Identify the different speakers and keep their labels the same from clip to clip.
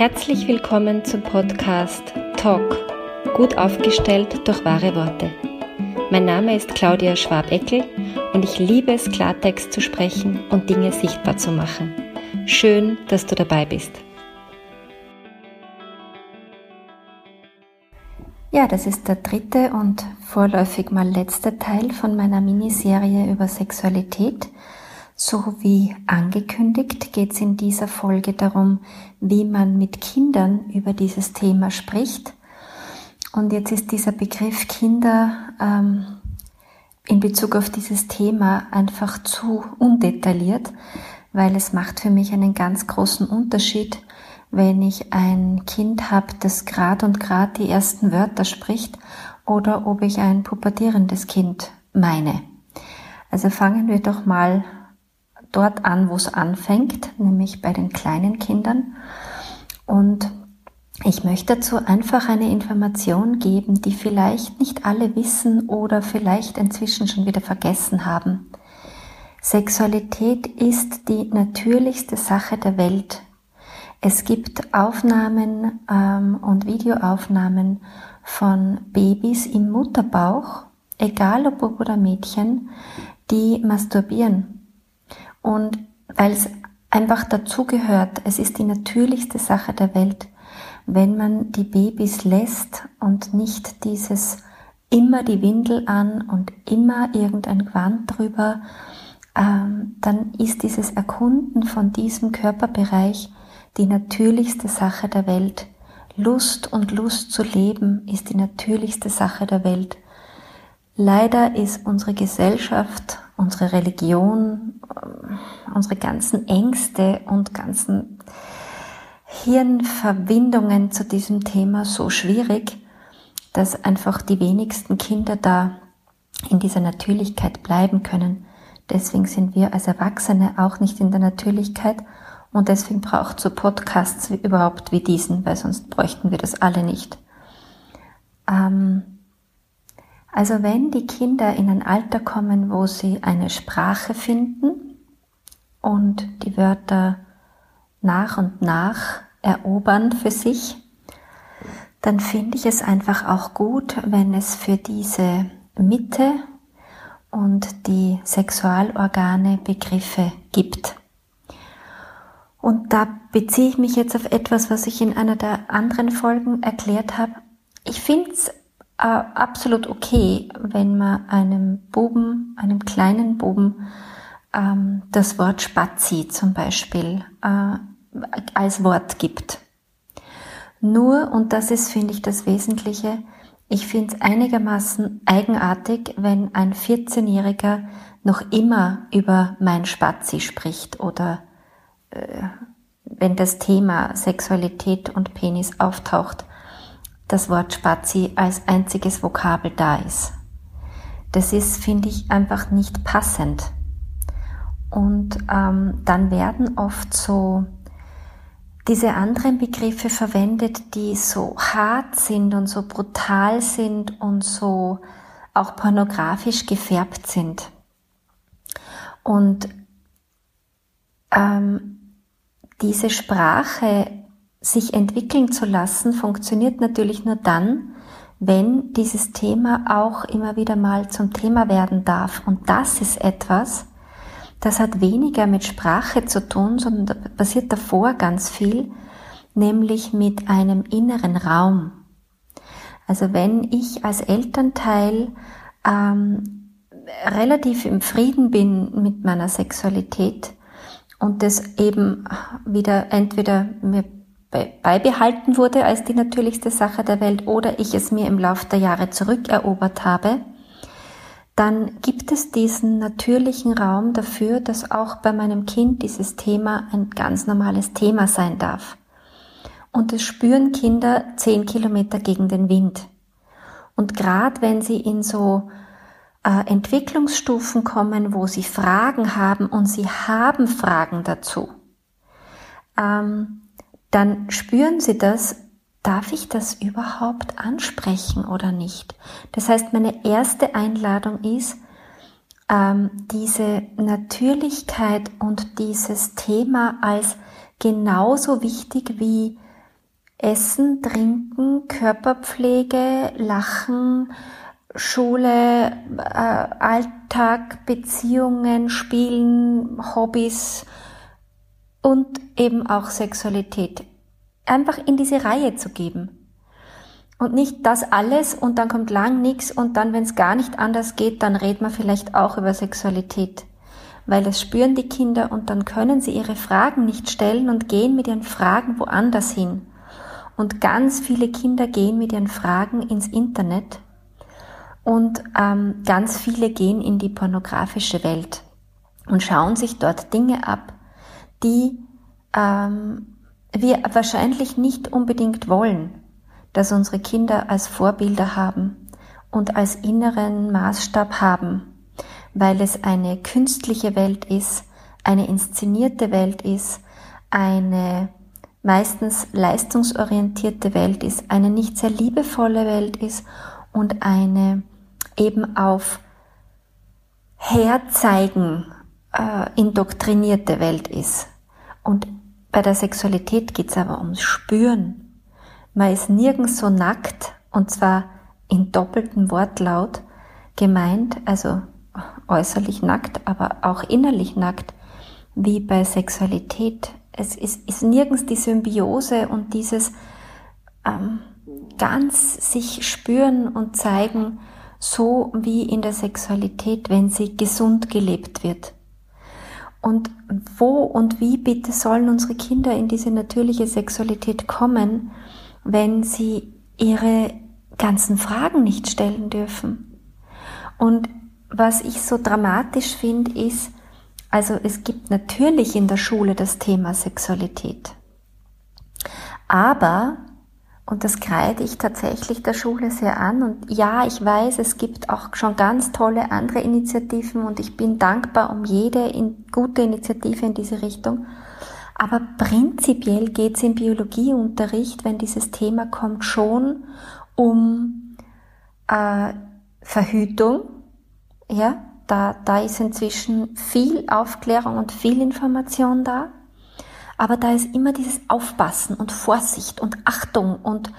Speaker 1: Herzlich willkommen zum Podcast Talk, gut aufgestellt durch wahre Worte. Mein Name ist Claudia Schwabeckel und ich liebe es, Klartext zu sprechen und Dinge sichtbar zu machen. Schön, dass du dabei bist. Ja, das ist der dritte und vorläufig mal letzte Teil von meiner Miniserie über Sexualität. So wie angekündigt geht es in dieser Folge darum, wie man mit Kindern über dieses Thema spricht. Und jetzt ist dieser Begriff Kinder ähm, in Bezug auf dieses Thema einfach zu undetailliert, weil es macht für mich einen ganz großen Unterschied, wenn ich ein Kind habe, das grad und grad die ersten Wörter spricht oder ob ich ein pubertierendes Kind meine. Also fangen wir doch mal dort an, wo es anfängt, nämlich bei den kleinen Kindern. Und ich möchte dazu einfach eine Information geben, die vielleicht nicht alle wissen oder vielleicht inzwischen schon wieder vergessen haben. Sexualität ist die natürlichste Sache der Welt. Es gibt Aufnahmen ähm, und Videoaufnahmen von Babys im Mutterbauch, egal ob Bub oder Mädchen, die masturbieren. Und weil es einfach dazugehört, es ist die natürlichste Sache der Welt, wenn man die Babys lässt und nicht dieses immer die Windel an und immer irgendein Gewand drüber, ähm, dann ist dieses Erkunden von diesem Körperbereich die natürlichste Sache der Welt. Lust und Lust zu leben ist die natürlichste Sache der Welt. Leider ist unsere Gesellschaft unsere Religion, ähm, unsere ganzen Ängste und ganzen Hirnverbindungen zu diesem Thema so schwierig, dass einfach die wenigsten Kinder da in dieser Natürlichkeit bleiben können. Deswegen sind wir als Erwachsene auch nicht in der Natürlichkeit und deswegen braucht so Podcasts überhaupt wie diesen, weil sonst bräuchten wir das alle nicht. Ähm, also wenn die Kinder in ein Alter kommen, wo sie eine Sprache finden und die Wörter nach und nach erobern für sich, dann finde ich es einfach auch gut, wenn es für diese Mitte und die Sexualorgane Begriffe gibt. Und da beziehe ich mich jetzt auf etwas, was ich in einer der anderen Folgen erklärt habe. Ich finde es absolut okay, wenn man einem Buben, einem kleinen Buben, ähm, das Wort Spazi zum Beispiel äh, als Wort gibt. Nur, und das ist, finde ich, das Wesentliche, ich finde es einigermaßen eigenartig, wenn ein 14-Jähriger noch immer über mein Spazi spricht oder äh, wenn das Thema Sexualität und Penis auftaucht das Wort Spazi als einziges Vokabel da ist. Das ist, finde ich, einfach nicht passend. Und ähm, dann werden oft so diese anderen Begriffe verwendet, die so hart sind und so brutal sind und so auch pornografisch gefärbt sind. Und ähm, diese Sprache sich entwickeln zu lassen, funktioniert natürlich nur dann, wenn dieses Thema auch immer wieder mal zum Thema werden darf. Und das ist etwas, das hat weniger mit Sprache zu tun, sondern passiert davor ganz viel, nämlich mit einem inneren Raum. Also wenn ich als Elternteil ähm, relativ im Frieden bin mit meiner Sexualität und das eben wieder entweder mir beibehalten wurde als die natürlichste Sache der Welt oder ich es mir im Laufe der Jahre zurückerobert habe, dann gibt es diesen natürlichen Raum dafür, dass auch bei meinem Kind dieses Thema ein ganz normales Thema sein darf. Und es spüren Kinder zehn Kilometer gegen den Wind. Und gerade wenn sie in so äh, Entwicklungsstufen kommen, wo sie Fragen haben und sie haben Fragen dazu, ähm, dann spüren Sie das, darf ich das überhaupt ansprechen oder nicht? Das heißt, meine erste Einladung ist, ähm, diese Natürlichkeit und dieses Thema als genauso wichtig wie Essen, Trinken, Körperpflege, Lachen, Schule, äh, Alltag, Beziehungen, Spielen, Hobbys und eben auch Sexualität einfach in diese Reihe zu geben. Und nicht das alles und dann kommt lang nichts und dann, wenn es gar nicht anders geht, dann redet man vielleicht auch über Sexualität. Weil das spüren die Kinder und dann können sie ihre Fragen nicht stellen und gehen mit ihren Fragen woanders hin. Und ganz viele Kinder gehen mit ihren Fragen ins Internet und ähm, ganz viele gehen in die pornografische Welt und schauen sich dort Dinge ab, die ähm, wir wahrscheinlich nicht unbedingt wollen, dass unsere Kinder als Vorbilder haben und als inneren Maßstab haben, weil es eine künstliche Welt ist, eine inszenierte Welt ist, eine meistens leistungsorientierte Welt ist, eine nicht sehr liebevolle Welt ist und eine eben auf Herzeigen äh, indoktrinierte Welt ist. Und bei der Sexualität geht's aber ums Spüren. Man ist nirgends so nackt, und zwar in doppeltem Wortlaut gemeint, also äußerlich nackt, aber auch innerlich nackt, wie bei Sexualität. Es ist, ist nirgends die Symbiose und dieses ähm, ganz sich spüren und zeigen, so wie in der Sexualität, wenn sie gesund gelebt wird. Und wo und wie bitte sollen unsere Kinder in diese natürliche Sexualität kommen, wenn sie ihre ganzen Fragen nicht stellen dürfen? Und was ich so dramatisch finde, ist, also es gibt natürlich in der Schule das Thema Sexualität. Aber und das kreide ich tatsächlich der Schule sehr an. Und ja, ich weiß, es gibt auch schon ganz tolle andere Initiativen und ich bin dankbar um jede in, gute Initiative in diese Richtung. Aber prinzipiell geht es im Biologieunterricht, wenn dieses Thema kommt, schon um äh, Verhütung. Ja, da, da ist inzwischen viel Aufklärung und viel Information da. Aber da ist immer dieses Aufpassen und Vorsicht und Achtung und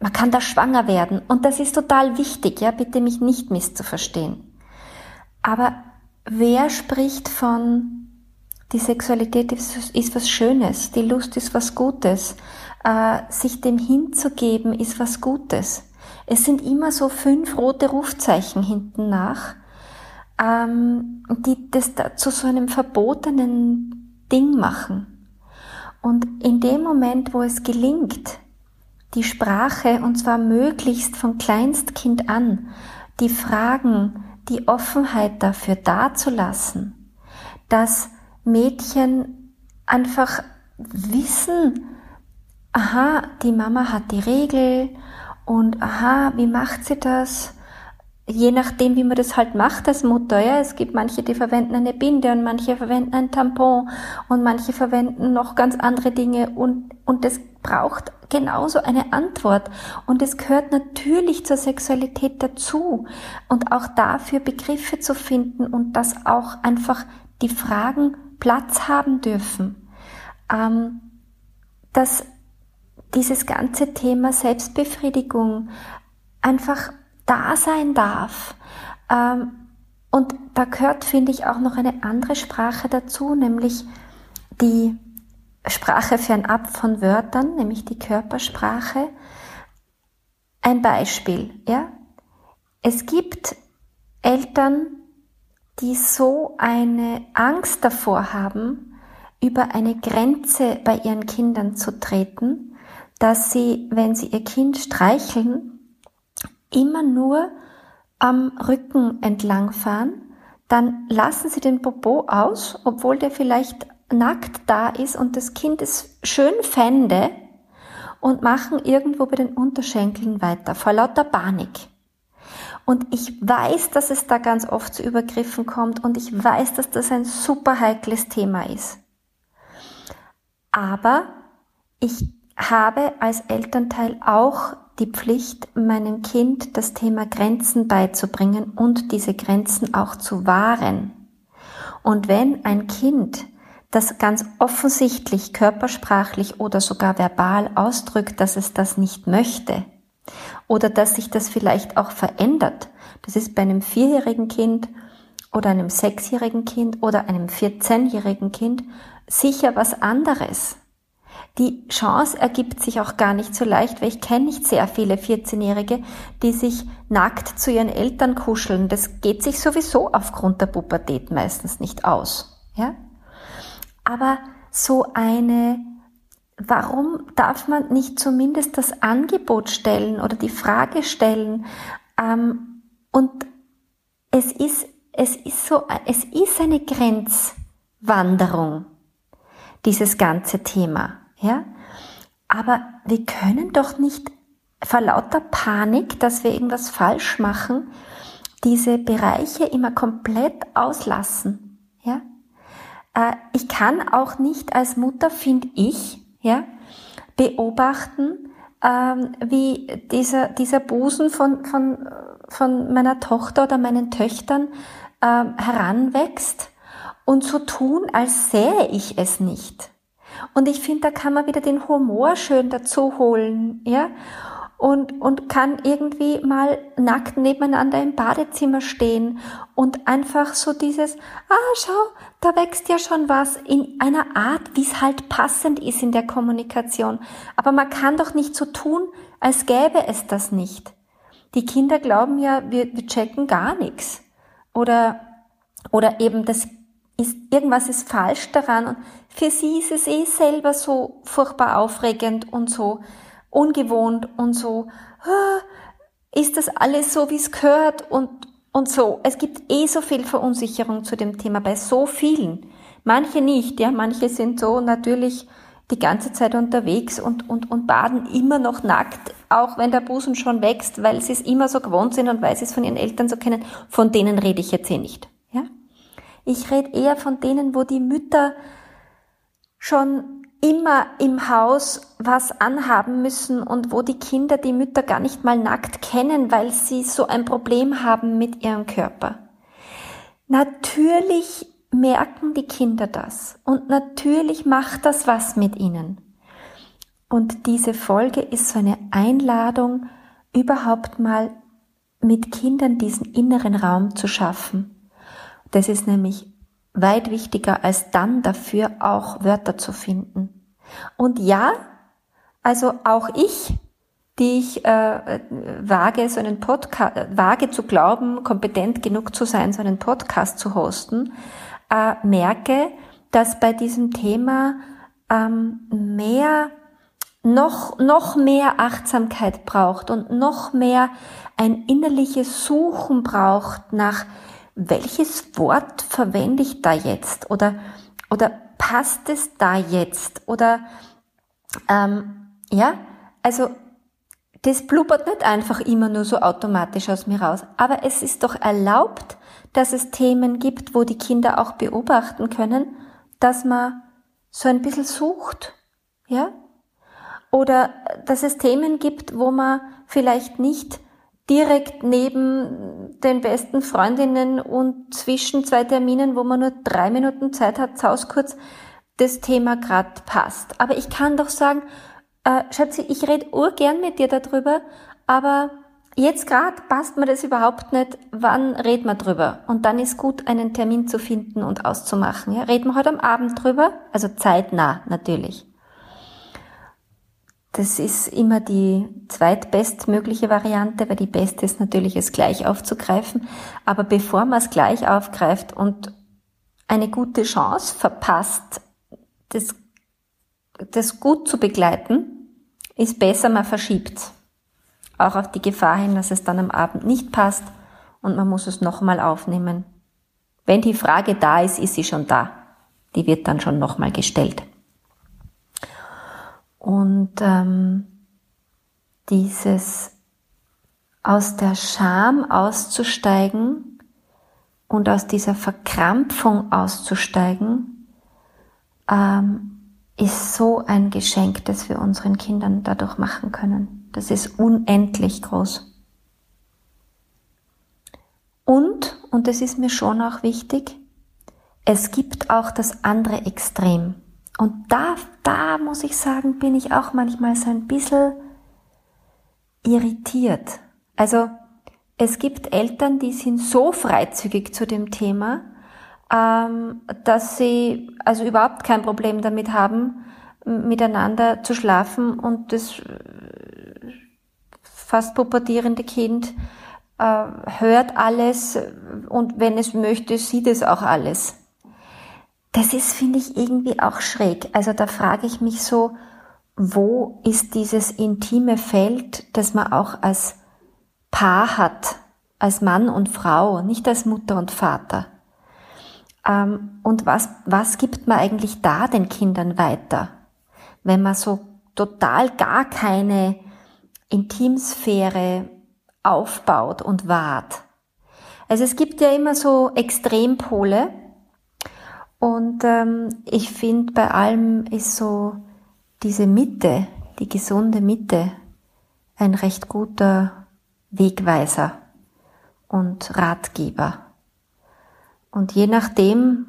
Speaker 1: man kann da schwanger werden. Und das ist total wichtig, ja, bitte mich nicht misszuverstehen. Aber wer spricht von, die Sexualität ist, ist was Schönes, die Lust ist was Gutes, äh, sich dem hinzugeben ist was Gutes. Es sind immer so fünf rote Rufzeichen hinten nach, ähm, die das zu so einem verbotenen Ding machen. Und in dem Moment, wo es gelingt, die Sprache, und zwar möglichst von Kleinstkind an, die Fragen, die Offenheit dafür dazulassen, dass Mädchen einfach wissen, aha, die Mama hat die Regel und aha, wie macht sie das? Je nachdem, wie man das halt macht als Mutter, ja, es gibt manche, die verwenden eine Binde und manche verwenden ein Tampon und manche verwenden noch ganz andere Dinge und, und das braucht genauso eine Antwort und es gehört natürlich zur Sexualität dazu und auch dafür Begriffe zu finden und dass auch einfach die Fragen Platz haben dürfen. Ähm, dass dieses ganze Thema Selbstbefriedigung einfach da sein darf. Ähm, und da gehört, finde ich, auch noch eine andere Sprache dazu, nämlich die Sprache fernab von Wörtern, nämlich die Körpersprache. Ein Beispiel, ja. Es gibt Eltern, die so eine Angst davor haben, über eine Grenze bei ihren Kindern zu treten, dass sie, wenn sie ihr Kind streicheln, immer nur am Rücken entlang fahren, dann lassen Sie den Popo aus, obwohl der vielleicht nackt da ist und das Kind es schön fände und machen irgendwo bei den Unterschenkeln weiter, vor lauter Panik. Und ich weiß, dass es da ganz oft zu Übergriffen kommt und ich weiß, dass das ein super heikles Thema ist. Aber ich habe als Elternteil auch die Pflicht, meinem Kind das Thema Grenzen beizubringen und diese Grenzen auch zu wahren. Und wenn ein Kind das ganz offensichtlich körpersprachlich oder sogar verbal ausdrückt, dass es das nicht möchte oder dass sich das vielleicht auch verändert. Das ist bei einem vierjährigen Kind oder einem sechsjährigen Kind oder einem 14-jährigen Kind sicher was anderes. Die Chance ergibt sich auch gar nicht so leicht, weil ich kenne nicht sehr viele 14-Jährige, die sich nackt zu ihren Eltern kuscheln. Das geht sich sowieso aufgrund der Pubertät meistens nicht aus. Ja? Aber so eine, warum darf man nicht zumindest das Angebot stellen oder die Frage stellen? Ähm, und es ist, es ist so, es ist eine Grenzwanderung, dieses ganze Thema. Ja? Aber wir können doch nicht vor lauter Panik, dass wir irgendwas falsch machen, diese Bereiche immer komplett auslassen. Ja? Äh, ich kann auch nicht als Mutter, finde ich, ja, beobachten, ähm, wie dieser, dieser Busen von, von, von meiner Tochter oder meinen Töchtern ähm, heranwächst und so tun, als sähe ich es nicht. Und ich finde, da kann man wieder den Humor schön dazu holen, ja, und, und kann irgendwie mal nackt nebeneinander im Badezimmer stehen und einfach so dieses, ah, schau, da wächst ja schon was in einer Art, wie es halt passend ist in der Kommunikation. Aber man kann doch nicht so tun, als gäbe es das nicht. Die Kinder glauben ja, wir, wir checken gar nichts. Oder, oder eben das ist, irgendwas ist falsch daran und für sie ist es eh selber so furchtbar aufregend und so ungewohnt und so, ah, ist das alles so, wie es gehört und, und so. Es gibt eh so viel Verunsicherung zu dem Thema bei so vielen. Manche nicht, ja, manche sind so natürlich die ganze Zeit unterwegs und, und, und baden immer noch nackt, auch wenn der Busen schon wächst, weil sie es immer so gewohnt sind und weil sie es von ihren Eltern so kennen. Von denen rede ich jetzt eh nicht. Ich rede eher von denen, wo die Mütter schon immer im Haus was anhaben müssen und wo die Kinder die Mütter gar nicht mal nackt kennen, weil sie so ein Problem haben mit ihrem Körper. Natürlich merken die Kinder das und natürlich macht das was mit ihnen. Und diese Folge ist so eine Einladung, überhaupt mal mit Kindern diesen inneren Raum zu schaffen das ist nämlich weit wichtiger, als dann dafür auch Wörter zu finden. Und ja, also auch ich, die ich äh, wage, so einen Podcast, wage zu glauben, kompetent genug zu sein, so einen Podcast zu hosten, äh, merke, dass bei diesem Thema ähm, mehr, noch, noch mehr Achtsamkeit braucht und noch mehr ein innerliches Suchen braucht nach welches Wort verwende ich da jetzt? Oder, oder passt es da jetzt? Oder, ähm, ja, also, das blubbert nicht einfach immer nur so automatisch aus mir raus. Aber es ist doch erlaubt, dass es Themen gibt, wo die Kinder auch beobachten können, dass man so ein bisschen sucht, ja? Oder dass es Themen gibt, wo man vielleicht nicht direkt neben den besten Freundinnen und zwischen zwei Terminen, wo man nur drei Minuten Zeit hat, kurz das Thema grad passt. Aber ich kann doch sagen, äh, Schatzi, ich rede urgern mit dir darüber, aber jetzt grad passt mir das überhaupt nicht. Wann reden wir drüber? Und dann ist gut, einen Termin zu finden und auszumachen. Ja? Reden wir heute am Abend drüber? Also zeitnah natürlich. Das ist immer die zweitbestmögliche Variante, weil die beste ist natürlich, es gleich aufzugreifen. Aber bevor man es gleich aufgreift und eine gute Chance verpasst, das, das gut zu begleiten, ist besser, man verschiebt. Auch auf die Gefahr hin, dass es dann am Abend nicht passt und man muss es nochmal aufnehmen. Wenn die Frage da ist, ist sie schon da. Die wird dann schon nochmal gestellt. Und ähm, dieses aus der Scham auszusteigen und aus dieser Verkrampfung auszusteigen, ähm, ist so ein Geschenk, das wir unseren Kindern dadurch machen können. Das ist unendlich groß. Und, und das ist mir schon auch wichtig, es gibt auch das andere Extrem. Und da, da muss ich sagen, bin ich auch manchmal so ein bisschen irritiert. Also es gibt Eltern, die sind so freizügig zu dem Thema, ähm, dass sie also überhaupt kein Problem damit haben, miteinander zu schlafen und das fast pubertierende Kind äh, hört alles und wenn es möchte, sieht es auch alles. Das ist, finde ich, irgendwie auch schräg. Also da frage ich mich so, wo ist dieses intime Feld, das man auch als Paar hat, als Mann und Frau, nicht als Mutter und Vater? Ähm, und was, was gibt man eigentlich da den Kindern weiter, wenn man so total gar keine Intimsphäre aufbaut und wahrt? Also es gibt ja immer so Extrempole, und ähm, ich finde, bei allem ist so diese Mitte, die gesunde Mitte, ein recht guter Wegweiser und Ratgeber. Und je nachdem,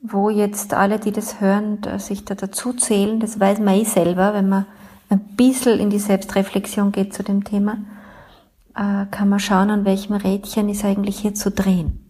Speaker 1: wo jetzt alle, die das hören, sich da dazu zählen, das weiß man eh selber, wenn man ein bisschen in die Selbstreflexion geht zu dem Thema, äh, kann man schauen, an welchem Rädchen ist eigentlich hier zu drehen.